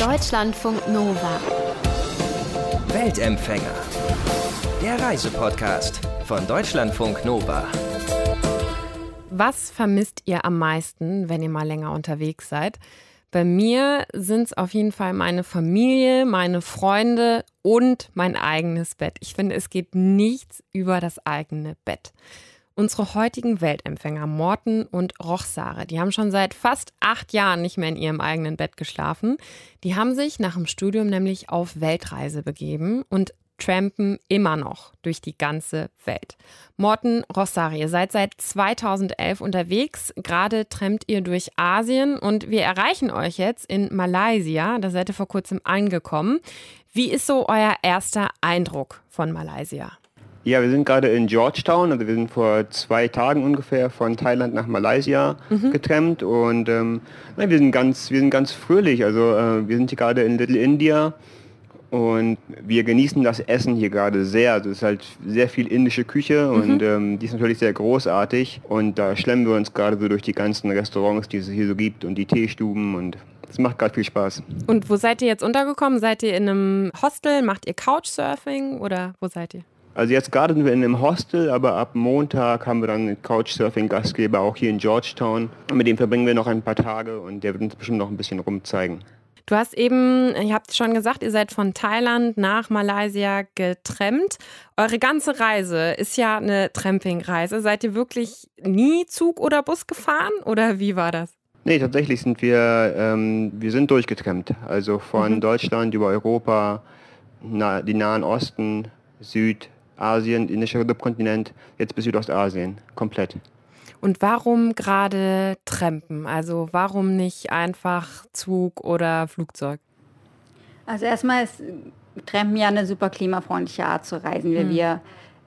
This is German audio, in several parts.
Deutschlandfunk Nova. Weltempfänger. Der Reisepodcast von Deutschlandfunk Nova. Was vermisst ihr am meisten, wenn ihr mal länger unterwegs seid? Bei mir sind es auf jeden Fall meine Familie, meine Freunde und mein eigenes Bett. Ich finde, es geht nichts über das eigene Bett. Unsere heutigen Weltempfänger Morten und Rochsare, die haben schon seit fast acht Jahren nicht mehr in ihrem eigenen Bett geschlafen. Die haben sich nach dem Studium nämlich auf Weltreise begeben und trampen immer noch durch die ganze Welt. Morten Rossari, ihr seid seit 2011 unterwegs. Gerade trampt ihr durch Asien und wir erreichen euch jetzt in Malaysia. Da seid ihr vor kurzem angekommen. Wie ist so euer erster Eindruck von Malaysia? Ja, wir sind gerade in Georgetown, also wir sind vor zwei Tagen ungefähr von Thailand nach Malaysia mhm. getrennt und ähm, wir sind ganz, wir sind ganz fröhlich. Also äh, wir sind hier gerade in Little India und wir genießen das Essen hier gerade sehr. Also es ist halt sehr viel indische Küche mhm. und ähm, die ist natürlich sehr großartig und da schlemmen wir uns gerade so durch die ganzen Restaurants, die es hier so gibt und die Teestuben und es macht gerade viel Spaß. Und wo seid ihr jetzt untergekommen? Seid ihr in einem Hostel? Macht ihr Couchsurfing oder wo seid ihr? Also jetzt gerade sind wir in einem Hostel, aber ab Montag haben wir dann einen Couchsurfing-Gastgeber auch hier in Georgetown. Und mit dem verbringen wir noch ein paar Tage und der wird uns bestimmt noch ein bisschen rumzeigen. Du hast eben, ihr habt schon gesagt, ihr seid von Thailand nach Malaysia getrennt. Eure ganze Reise ist ja eine Trampingreise. Seid ihr wirklich nie Zug oder Bus gefahren oder wie war das? Nee, tatsächlich sind wir, ähm, wir sind durchgetrennt. Also von mhm. Deutschland über Europa, na, die Nahen Osten, Süd, Asien, indischer Subkontinent, jetzt bis Südostasien, komplett. Und warum gerade Trampen? Also warum nicht einfach Zug oder Flugzeug? Also erstmal ist Trampen ja eine super klimafreundliche Art zu reisen. Wir, hm. wir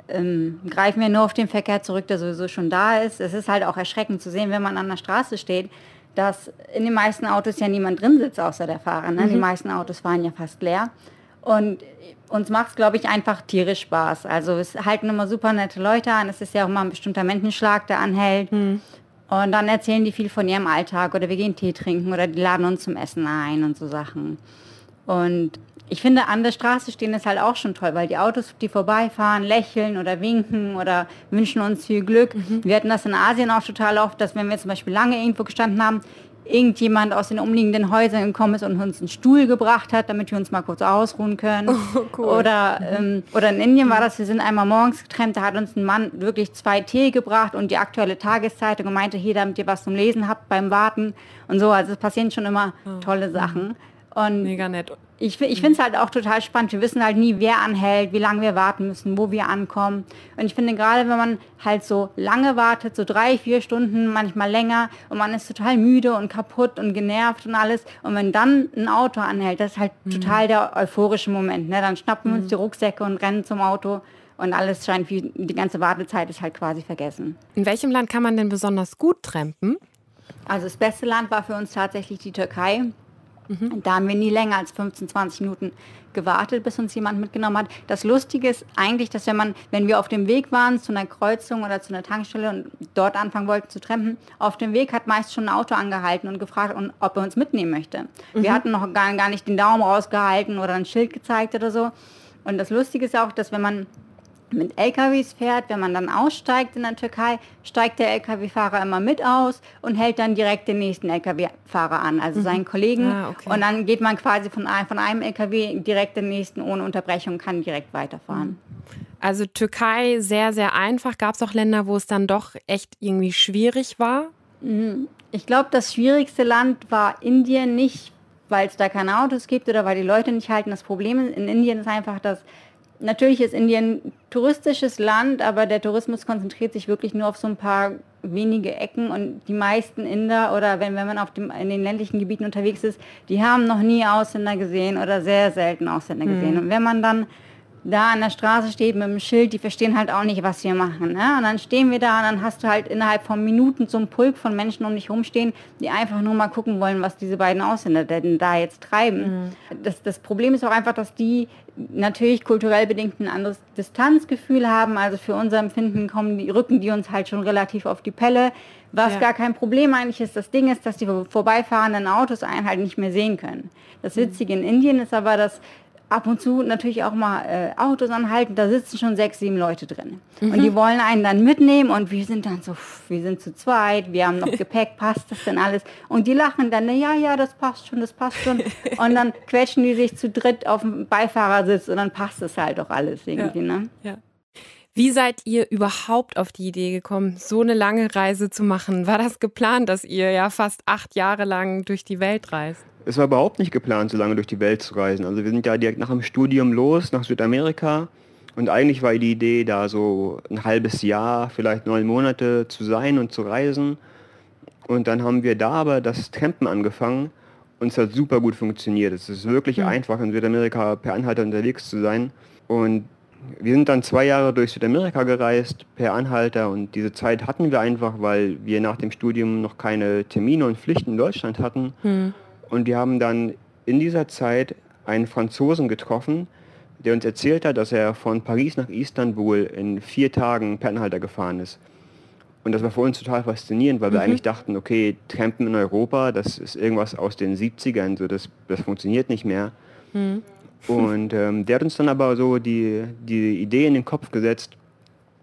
ähm, greifen ja nur auf den Verkehr zurück, der sowieso schon da ist. Es ist halt auch erschreckend zu sehen, wenn man an der Straße steht, dass in den meisten Autos ja niemand drin sitzt, außer der Fahrer. Ne? Mhm. Die meisten Autos fahren ja fast leer. Und uns macht es, glaube ich, einfach tierisch Spaß. Also es halten immer super nette Leute an. Es ist ja auch mal ein bestimmter Menschenschlag, der anhält. Hm. Und dann erzählen die viel von ihrem Alltag oder wir gehen Tee trinken oder die laden uns zum Essen ein und so Sachen. Und ich finde, an der Straße stehen ist halt auch schon toll, weil die Autos, die vorbeifahren, lächeln oder winken oder wünschen uns viel Glück. Mhm. Wir hatten das in Asien auch total oft, dass wenn wir zum Beispiel lange irgendwo gestanden haben, irgendjemand aus den umliegenden Häusern gekommen ist und uns einen Stuhl gebracht hat, damit wir uns mal kurz ausruhen können. Oh, cool. Oder, ähm, oder in Indien war das, wir sind einmal morgens getrennt, da hat uns ein Mann wirklich zwei Tee gebracht und die aktuelle Tageszeitung und meinte, hier, damit ihr was zum Lesen habt beim Warten und so. Also es passieren schon immer tolle Sachen. Und Mega nett. Ich, ich finde es halt auch total spannend. Wir wissen halt nie, wer anhält, wie lange wir warten müssen, wo wir ankommen. Und ich finde gerade, wenn man halt so lange wartet, so drei, vier Stunden, manchmal länger, und man ist total müde und kaputt und genervt und alles. Und wenn dann ein Auto anhält, das ist halt mhm. total der euphorische Moment. Ne? Dann schnappen wir uns mhm. die Rucksäcke und rennen zum Auto. Und alles scheint wie die ganze Wartezeit ist halt quasi vergessen. In welchem Land kann man denn besonders gut trampen? Also das beste Land war für uns tatsächlich die Türkei. Mhm. Da haben wir nie länger als 15, 20 Minuten gewartet, bis uns jemand mitgenommen hat. Das Lustige ist eigentlich, dass wenn man, wenn wir auf dem Weg waren zu einer Kreuzung oder zu einer Tankstelle und dort anfangen wollten zu trampen, auf dem Weg hat meist schon ein Auto angehalten und gefragt, ob er uns mitnehmen möchte. Mhm. Wir hatten noch gar, gar nicht den Daumen rausgehalten oder ein Schild gezeigt oder so. Und das Lustige ist auch, dass wenn man mit LKWs fährt, wenn man dann aussteigt in der Türkei, steigt der LKW-Fahrer immer mit aus und hält dann direkt den nächsten LKW-Fahrer an, also mhm. seinen Kollegen. Ah, okay. Und dann geht man quasi von, von einem LKW direkt den nächsten ohne Unterbrechung, kann direkt weiterfahren. Also Türkei sehr, sehr einfach. Gab es auch Länder, wo es dann doch echt irgendwie schwierig war? Mhm. Ich glaube, das schwierigste Land war Indien, nicht weil es da keine Autos gibt oder weil die Leute nicht halten. Das Problem in Indien ist einfach, dass natürlich ist Indien ein touristisches Land, aber der Tourismus konzentriert sich wirklich nur auf so ein paar wenige Ecken und die meisten Inder oder wenn, wenn man auf dem, in den ländlichen Gebieten unterwegs ist, die haben noch nie Ausländer gesehen oder sehr selten Ausländer gesehen. Mhm. Und wenn man dann da an der Straße steht mit dem Schild, die verstehen halt auch nicht, was wir machen. Ne? Und dann stehen wir da und dann hast du halt innerhalb von Minuten so einen Pulk von Menschen um dich rumstehen, die einfach nur mal gucken wollen, was diese beiden Ausländer denn da jetzt treiben. Mhm. Das, das Problem ist auch einfach, dass die natürlich kulturell bedingt ein anderes Distanzgefühl haben. Also für unser Empfinden kommen die, rücken die uns halt schon relativ auf die Pelle. Was ja. gar kein Problem eigentlich ist. Das Ding ist, dass die vorbeifahrenden Autos einen halt nicht mehr sehen können. Das Witzige in Indien ist aber, dass ab und zu natürlich auch mal äh, Autos anhalten, da sitzen schon sechs, sieben Leute drin. Mhm. Und die wollen einen dann mitnehmen und wir sind dann so, wir sind zu zweit, wir haben noch Gepäck, passt das denn alles? Und die lachen dann, ja, ja, das passt schon, das passt schon. Und dann quetschen die sich zu dritt auf dem Beifahrersitz und dann passt es halt auch alles irgendwie, ja. ne? Ja. Wie seid ihr überhaupt auf die Idee gekommen, so eine lange Reise zu machen? War das geplant, dass ihr ja fast acht Jahre lang durch die Welt reist? Es war überhaupt nicht geplant, so lange durch die Welt zu reisen. Also wir sind ja direkt nach dem Studium los, nach Südamerika. Und eigentlich war die Idee, da so ein halbes Jahr, vielleicht neun Monate zu sein und zu reisen. Und dann haben wir da aber das Trampen angefangen und es hat super gut funktioniert. Es ist wirklich mhm. einfach, in Südamerika per Anhalter unterwegs zu sein. Und wir sind dann zwei Jahre durch Südamerika gereist per Anhalter und diese Zeit hatten wir einfach, weil wir nach dem Studium noch keine Termine und Pflichten in Deutschland hatten. Mhm. Und wir haben dann in dieser Zeit einen Franzosen getroffen, der uns erzählt hat, dass er von Paris nach Istanbul in vier Tagen per Anhalter gefahren ist. Und das war für uns total faszinierend, weil wir mhm. eigentlich dachten, okay, Trampen in Europa, das ist irgendwas aus den 70ern, so das, das funktioniert nicht mehr. Mhm. Und ähm, der hat uns dann aber so die, die Idee in den Kopf gesetzt,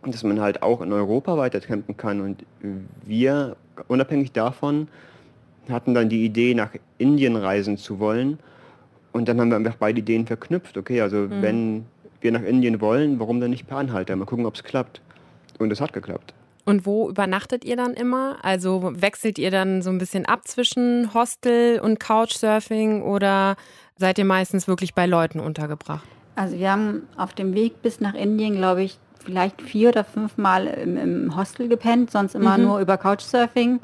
dass man halt auch in Europa weiter trampen kann. Und wir, unabhängig davon, hatten dann die Idee, nach Indien reisen zu wollen. Und dann haben wir einfach beide Ideen verknüpft. Okay, also mhm. wenn wir nach Indien wollen, warum dann nicht per Anhalter? Mal gucken, ob es klappt. Und es hat geklappt. Und wo übernachtet ihr dann immer? Also wechselt ihr dann so ein bisschen ab zwischen Hostel und Couchsurfing oder seid ihr meistens wirklich bei Leuten untergebracht? Also wir haben auf dem Weg bis nach Indien, glaube ich, vielleicht vier oder fünf Mal im, im Hostel gepennt, sonst immer mhm. nur über Couchsurfing.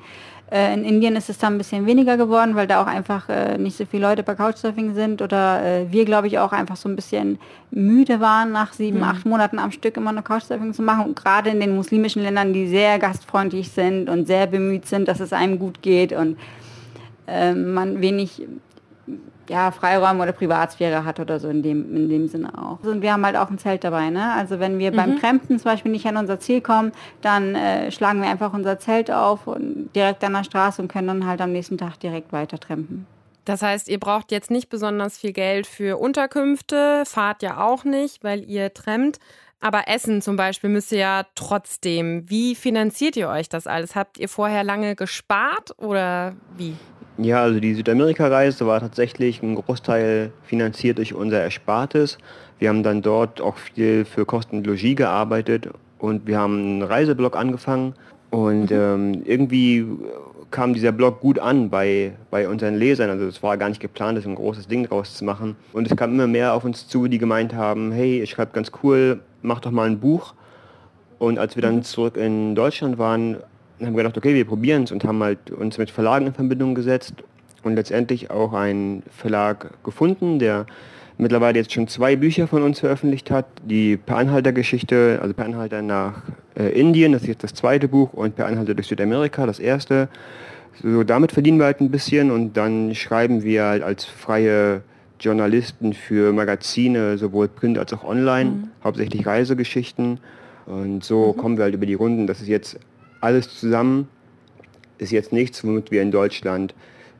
Äh, in Indien ist es dann ein bisschen weniger geworden, weil da auch einfach äh, nicht so viele Leute bei Couchsurfing sind oder äh, wir, glaube ich, auch einfach so ein bisschen müde waren, nach sieben, mhm. acht Monaten am Stück immer nur Couchsurfing zu machen. Und gerade in den muslimischen Ländern, die sehr gastfreundlich sind und sehr bemüht sind, dass es einem gut geht und äh, man wenig ja, Freiräume oder Privatsphäre hat oder so in dem, in dem Sinne auch. Und wir haben halt auch ein Zelt dabei. Ne? Also wenn wir mhm. beim Trampen zum Beispiel nicht an unser Ziel kommen, dann äh, schlagen wir einfach unser Zelt auf und direkt an der Straße und können dann halt am nächsten Tag direkt weiter trampen. Das heißt, ihr braucht jetzt nicht besonders viel Geld für Unterkünfte, fahrt ja auch nicht, weil ihr trampt. Aber Essen zum Beispiel müsst ihr ja trotzdem. Wie finanziert ihr euch das alles? Habt ihr vorher lange gespart oder wie? Ja, also die Südamerika-Reise war tatsächlich ein Großteil finanziert durch unser Erspartes. Wir haben dann dort auch viel für Kosten und Logis gearbeitet und wir haben einen Reiseblog angefangen und mhm. ähm, irgendwie kam dieser Blog gut an bei, bei unseren Lesern. Also es war gar nicht geplant, das ein großes Ding draus zu machen. Und es kam immer mehr auf uns zu, die gemeint haben, hey, ich schreibe ganz cool, mach doch mal ein Buch. Und als wir dann mhm. zurück in Deutschland waren, haben wir gedacht, okay, wir probieren es und haben halt uns mit Verlagen in Verbindung gesetzt und letztendlich auch einen Verlag gefunden, der mittlerweile jetzt schon zwei Bücher von uns veröffentlicht hat. Die Per Anhalter-Geschichte, also Per Anhalter nach äh, Indien, das ist jetzt das zweite Buch, und Per Anhalter durch Südamerika, das erste. So, damit verdienen wir halt ein bisschen und dann schreiben wir halt als freie Journalisten für Magazine, sowohl print als auch online, mhm. hauptsächlich Reisegeschichten. Und so mhm. kommen wir halt über die Runden. Das ist jetzt alles zusammen ist jetzt nichts, womit wir in Deutschland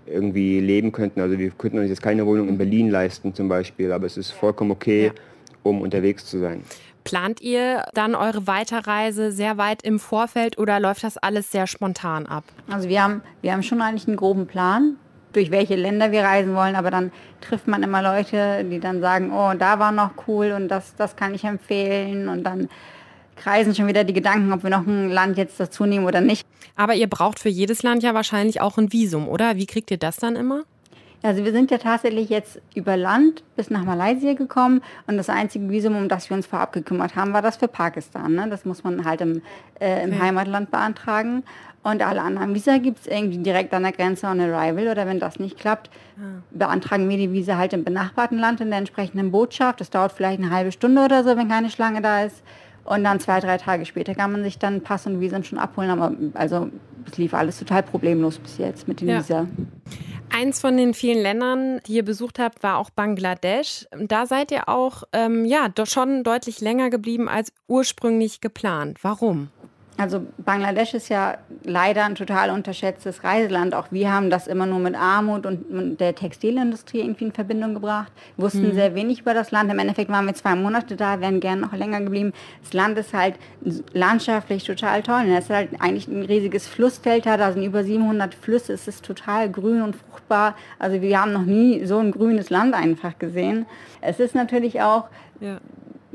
irgendwie leben könnten. Also wir könnten uns jetzt keine Wohnung in Berlin leisten zum Beispiel, aber es ist vollkommen okay, ja. um unterwegs zu sein. Plant ihr dann eure Weiterreise sehr weit im Vorfeld oder läuft das alles sehr spontan ab? Also wir haben, wir haben schon eigentlich einen groben Plan, durch welche Länder wir reisen wollen, aber dann trifft man immer Leute, die dann sagen, oh, da war noch cool und das, das kann ich empfehlen und dann kreisen schon wieder die Gedanken, ob wir noch ein Land jetzt dazu nehmen oder nicht. Aber ihr braucht für jedes Land ja wahrscheinlich auch ein Visum, oder? Wie kriegt ihr das dann immer? Also wir sind ja tatsächlich jetzt über Land bis nach Malaysia gekommen und das einzige Visum, um das wir uns vorab gekümmert haben, war das für Pakistan. Ne? Das muss man halt im, äh, im okay. Heimatland beantragen. Und alle anderen Visa gibt es irgendwie direkt an der Grenze on Arrival oder wenn das nicht klappt. Ah. beantragen wir die Visa halt im benachbarten Land in der entsprechenden Botschaft. Das dauert vielleicht eine halbe Stunde oder so, wenn keine Schlange da ist. Und dann zwei, drei Tage später kann man sich dann Pass und Visum schon abholen. Aber also es lief alles total problemlos bis jetzt mit den ja. Visa. Eins von den vielen Ländern, die ihr besucht habt, war auch Bangladesch. Da seid ihr auch ähm, ja, doch schon deutlich länger geblieben als ursprünglich geplant. Warum? Also Bangladesch ist ja leider ein total unterschätztes Reiseland. Auch wir haben das immer nur mit Armut und der Textilindustrie irgendwie in Verbindung gebracht. Wussten mhm. sehr wenig über das Land. Im Endeffekt waren wir zwei Monate da, wären gerne noch länger geblieben. Das Land ist halt landschaftlich total toll. Es ist halt eigentlich ein riesiges Flussdelta. Da sind über 700 Flüsse. Es ist total grün und fruchtbar. Also wir haben noch nie so ein grünes Land einfach gesehen. Es ist natürlich auch ja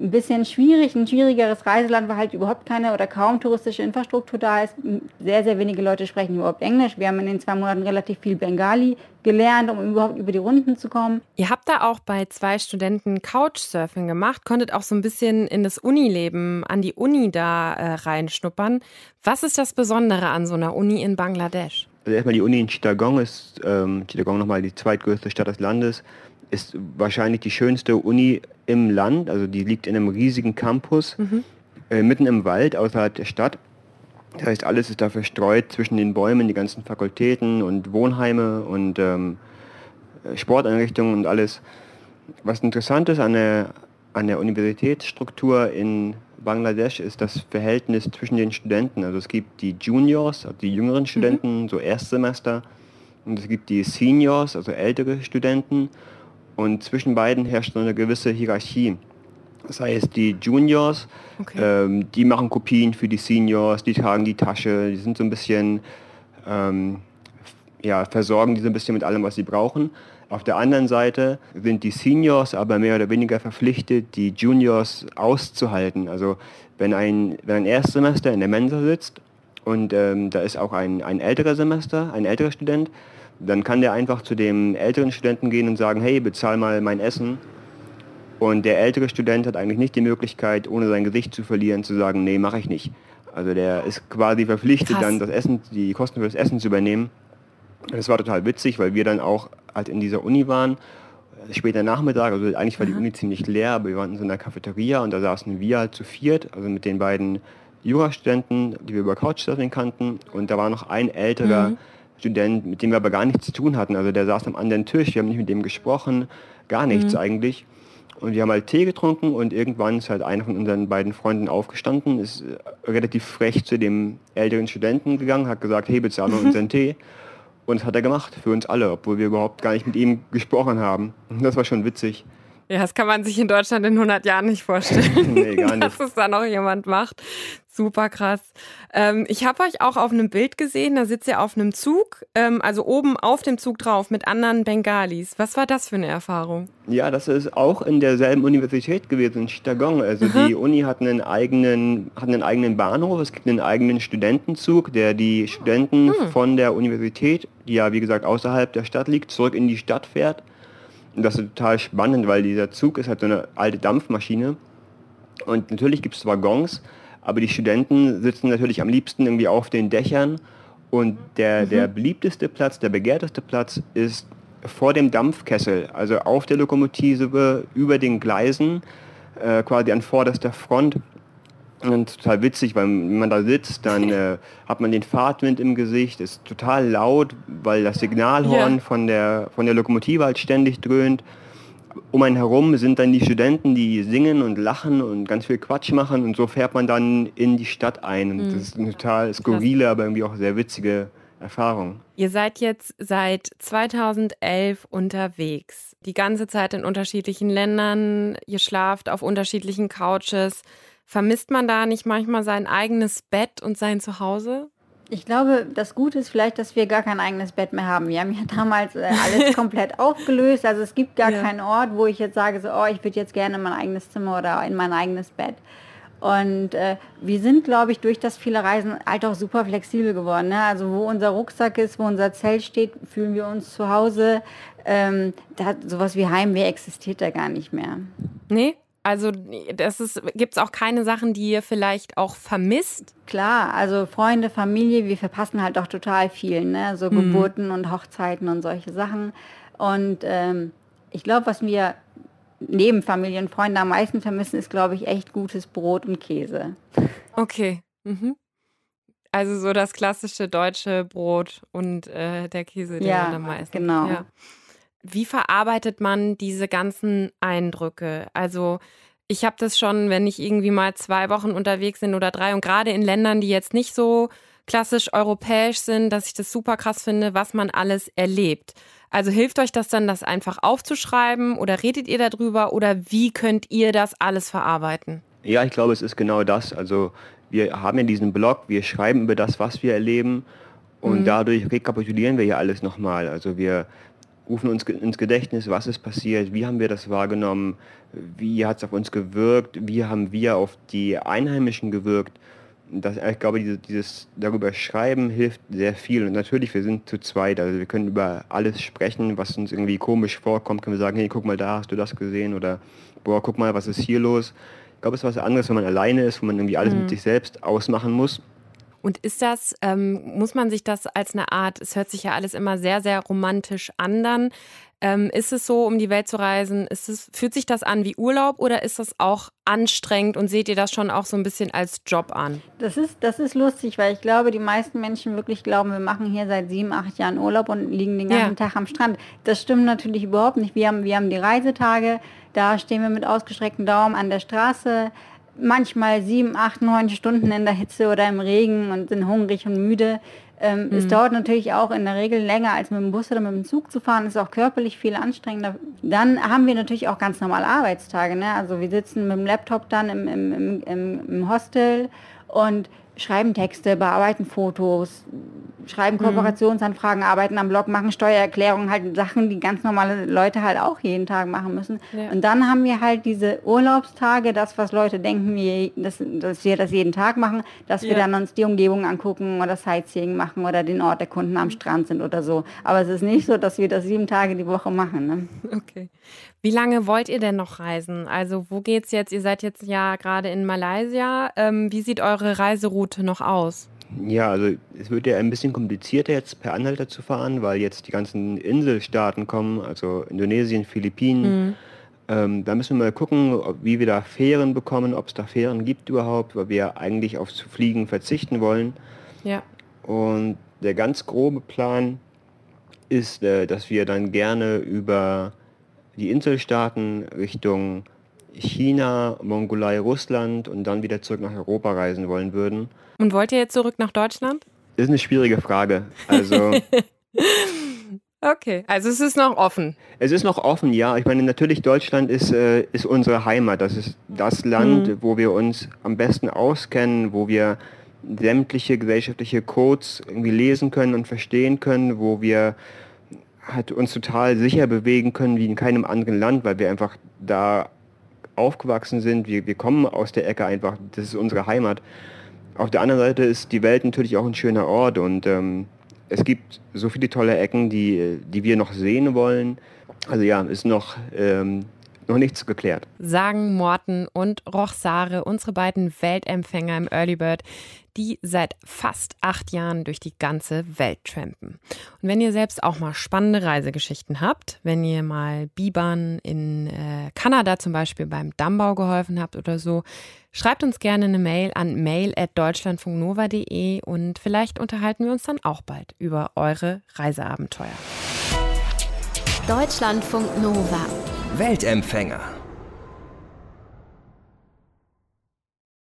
ein bisschen schwierig, ein schwierigeres Reiseland, weil halt überhaupt keine oder kaum touristische Infrastruktur da ist. Sehr, sehr wenige Leute sprechen überhaupt Englisch. Wir haben in den zwei Monaten relativ viel Bengali gelernt, um überhaupt über die Runden zu kommen. Ihr habt da auch bei zwei Studenten Couchsurfing gemacht, konntet auch so ein bisschen in das Unileben, an die Uni da äh, reinschnuppern. Was ist das Besondere an so einer Uni in Bangladesch? Also erstmal die Uni in Chittagong ist ähm, Chittagong nochmal die zweitgrößte Stadt des Landes ist wahrscheinlich die schönste Uni im Land. Also die liegt in einem riesigen Campus, mhm. äh, mitten im Wald außerhalb der Stadt. Das heißt, alles ist da verstreut zwischen den Bäumen, die ganzen Fakultäten und Wohnheime und ähm, Sporteinrichtungen und alles. Was interessant ist an der, an der Universitätsstruktur in Bangladesch ist das Verhältnis zwischen den Studenten. Also es gibt die Juniors, also die jüngeren mhm. Studenten, mhm. so Erstsemester, und es gibt die Seniors, also ältere Studenten. Und zwischen beiden herrscht so eine gewisse Hierarchie. Das heißt, die Juniors, okay. ähm, die machen Kopien für die Seniors, die tragen die Tasche, die sind so ein bisschen, ähm, ja, versorgen die so ein bisschen mit allem, was sie brauchen. Auf der anderen Seite sind die Seniors aber mehr oder weniger verpflichtet, die Juniors auszuhalten. Also wenn ein, wenn ein Erstsemester in der Mensa sitzt und ähm, da ist auch ein, ein älterer Semester, ein älterer Student, dann kann der einfach zu dem älteren Studenten gehen und sagen, hey, bezahl mal mein Essen. Und der ältere Student hat eigentlich nicht die Möglichkeit, ohne sein Gesicht zu verlieren, zu sagen, nee, mache ich nicht. Also der ist quasi verpflichtet, Krass. dann das Essen, die Kosten für das Essen zu übernehmen. Das war total witzig, weil wir dann auch halt in dieser Uni waren, äh, später Nachmittag, also eigentlich war die Uni ziemlich leer, aber wir waren in so einer Cafeteria und da saßen wir halt zu viert, also mit den beiden Jurastudenten, die wir über Couchsurfing kannten und da war noch ein älterer mhm. Student, mit dem wir aber gar nichts zu tun hatten. Also der saß am anderen Tisch, wir haben nicht mit dem gesprochen, gar nichts mhm. eigentlich. Und wir haben halt Tee getrunken und irgendwann ist halt einer von unseren beiden Freunden aufgestanden, ist äh, relativ frech zu dem älteren Studenten gegangen, hat gesagt, hey, bezahl mal unseren Tee. Und das hat er gemacht für uns alle, obwohl wir überhaupt gar nicht mit ihm gesprochen haben. Und das war schon witzig. Ja, das kann man sich in Deutschland in 100 Jahren nicht vorstellen, nee, gar nicht. dass es da noch jemand macht. Super krass. Ähm, ich habe euch auch auf einem Bild gesehen, da sitzt ihr auf einem Zug, ähm, also oben auf dem Zug drauf mit anderen Bengalis. Was war das für eine Erfahrung? Ja, das ist auch in derselben Universität gewesen, in Chittagong. Also mhm. die Uni hat einen, eigenen, hat einen eigenen Bahnhof, es gibt einen eigenen Studentenzug, der die Studenten mhm. von der Universität, die ja wie gesagt außerhalb der Stadt liegt, zurück in die Stadt fährt. Und das ist total spannend, weil dieser Zug ist halt so eine alte Dampfmaschine. Und natürlich gibt es Waggons, aber die Studenten sitzen natürlich am liebsten irgendwie auf den Dächern und der, mhm. der beliebteste Platz, der begehrteste Platz ist vor dem Dampfkessel, also auf der Lokomotive über den Gleisen, äh, quasi an vorderster Front. Und total witzig, weil wenn man da sitzt, dann äh, hat man den Fahrtwind im Gesicht, ist total laut, weil das Signalhorn yeah. von, der, von der Lokomotive halt ständig dröhnt um einen herum sind dann die Studenten, die singen und lachen und ganz viel Quatsch machen und so fährt man dann in die Stadt ein. Und mhm. das ist eine total skurrile, aber irgendwie auch sehr witzige Erfahrung. Ihr seid jetzt seit 2011 unterwegs. Die ganze Zeit in unterschiedlichen Ländern. Ihr schlaft auf unterschiedlichen Couches. Vermisst man da nicht manchmal sein eigenes Bett und sein Zuhause? Ich glaube, das Gute ist vielleicht, dass wir gar kein eigenes Bett mehr haben. Wir haben ja damals äh, alles komplett aufgelöst. Also es gibt gar ja. keinen Ort, wo ich jetzt sage, so, oh, ich würde jetzt gerne in mein eigenes Zimmer oder in mein eigenes Bett. Und äh, wir sind, glaube ich, durch das viele Reisen halt auch super flexibel geworden. Ne? Also wo unser Rucksack ist, wo unser Zelt steht, fühlen wir uns zu Hause. Ähm, da, sowas wie Heimweh existiert da gar nicht mehr. Nee? Also das ist, gibt es auch keine Sachen, die ihr vielleicht auch vermisst? Klar, also Freunde, Familie, wir verpassen halt auch total viel, ne? So mhm. Geburten und Hochzeiten und solche Sachen. Und ähm, ich glaube, was wir neben Familie und Freunden am meisten vermissen, ist, glaube ich, echt gutes Brot und Käse. Okay. Mhm. Also so das klassische deutsche Brot und äh, der Käse, den ja, man am meisten. Genau. Ja. Wie verarbeitet man diese ganzen Eindrücke? Also ich habe das schon, wenn ich irgendwie mal zwei Wochen unterwegs bin oder drei und gerade in Ländern, die jetzt nicht so klassisch europäisch sind, dass ich das super krass finde, was man alles erlebt. Also hilft euch das dann, das einfach aufzuschreiben oder redet ihr darüber oder wie könnt ihr das alles verarbeiten? Ja, ich glaube, es ist genau das. Also wir haben ja diesen Blog, wir schreiben über das, was wir erleben und mhm. dadurch rekapitulieren wir ja alles nochmal. Also wir rufen uns ins Gedächtnis, was ist passiert, wie haben wir das wahrgenommen, wie hat es auf uns gewirkt, wie haben wir auf die Einheimischen gewirkt das, ich glaube, dieses, dieses darüber schreiben hilft sehr viel. Und natürlich, wir sind zu zweit, also wir können über alles sprechen, was uns irgendwie komisch vorkommt. Können wir sagen, hey, guck mal da, hast du das gesehen? Oder boah, guck mal, was ist hier los? Ich glaube, es ist was anderes, wenn man alleine ist, wo man irgendwie alles mhm. mit sich selbst ausmachen muss. Und ist das, ähm, muss man sich das als eine Art, es hört sich ja alles immer sehr, sehr romantisch an dann, ähm, ist es so, um die Welt zu reisen, ist es, fühlt sich das an wie Urlaub oder ist das auch anstrengend und seht ihr das schon auch so ein bisschen als Job an? Das ist, das ist lustig, weil ich glaube, die meisten Menschen wirklich glauben, wir machen hier seit sieben, acht Jahren Urlaub und liegen den ganzen ja. Tag am Strand. Das stimmt natürlich überhaupt nicht. Wir haben, wir haben die Reisetage, da stehen wir mit ausgestreckten Daumen an der Straße, manchmal sieben, acht, neun Stunden in der Hitze oder im Regen und sind hungrig und müde. Ähm, mhm. Es dauert natürlich auch in der Regel länger, als mit dem Bus oder mit dem Zug zu fahren. Ist auch körperlich viel anstrengender. Dann haben wir natürlich auch ganz normale Arbeitstage. Ne? Also wir sitzen mit dem Laptop dann im, im, im, im Hostel und schreiben Texte, bearbeiten Fotos, schreiben mhm. Kooperationsanfragen, arbeiten am Blog, machen Steuererklärungen, halt Sachen, die ganz normale Leute halt auch jeden Tag machen müssen. Ja. Und dann haben wir halt diese Urlaubstage, das, was Leute denken, wir, dass, dass wir das jeden Tag machen, dass wir dann uns die Umgebung angucken oder Sightseeing machen oder den Ort der Kunden am Strand sind oder so. Aber es ist nicht so, dass wir das sieben Tage die Woche machen. Ne? Okay. Wie lange wollt ihr denn noch reisen? Also wo geht's jetzt? Ihr seid jetzt ja gerade in Malaysia. Ähm, wie sieht eure Reiseroute noch aus? Ja, also es wird ja ein bisschen komplizierter jetzt per Anhalter zu fahren, weil jetzt die ganzen Inselstaaten kommen, also Indonesien, Philippinen. Mhm. Ähm, da müssen wir mal gucken, wie wir da Fähren bekommen, ob es da Fähren gibt überhaupt, weil wir eigentlich auf zu fliegen verzichten wollen. Ja. Und der ganz grobe Plan ist, äh, dass wir dann gerne über die Inselstaaten Richtung China, Mongolei, Russland und dann wieder zurück nach Europa reisen wollen würden. Und wollt ihr jetzt zurück nach Deutschland? Das ist eine schwierige Frage. Also. okay, also es ist noch offen. Es ist noch offen, ja. Ich meine, natürlich Deutschland ist, äh, ist unsere Heimat. Das ist das Land, mhm. wo wir uns am besten auskennen, wo wir sämtliche gesellschaftliche Codes irgendwie lesen können und verstehen können, wo wir halt uns total sicher bewegen können wie in keinem anderen Land, weil wir einfach da aufgewachsen sind. Wir, wir kommen aus der Ecke einfach, das ist unsere Heimat. Auf der anderen Seite ist die Welt natürlich auch ein schöner Ort und ähm, es gibt so viele tolle Ecken, die, die wir noch sehen wollen. Also ja, ist noch ähm, noch nichts geklärt. Sagen Morten und Rochsare, unsere beiden Weltempfänger im Early Bird, die seit fast acht Jahren durch die ganze Welt trampen. Und wenn ihr selbst auch mal spannende Reisegeschichten habt, wenn ihr mal Bibern in äh, Kanada zum Beispiel beim Dammbau geholfen habt oder so, schreibt uns gerne eine Mail an mail.deutschlandfunknova.de und vielleicht unterhalten wir uns dann auch bald über eure Reiseabenteuer. Deutschlandfunk Nova Weltempfänger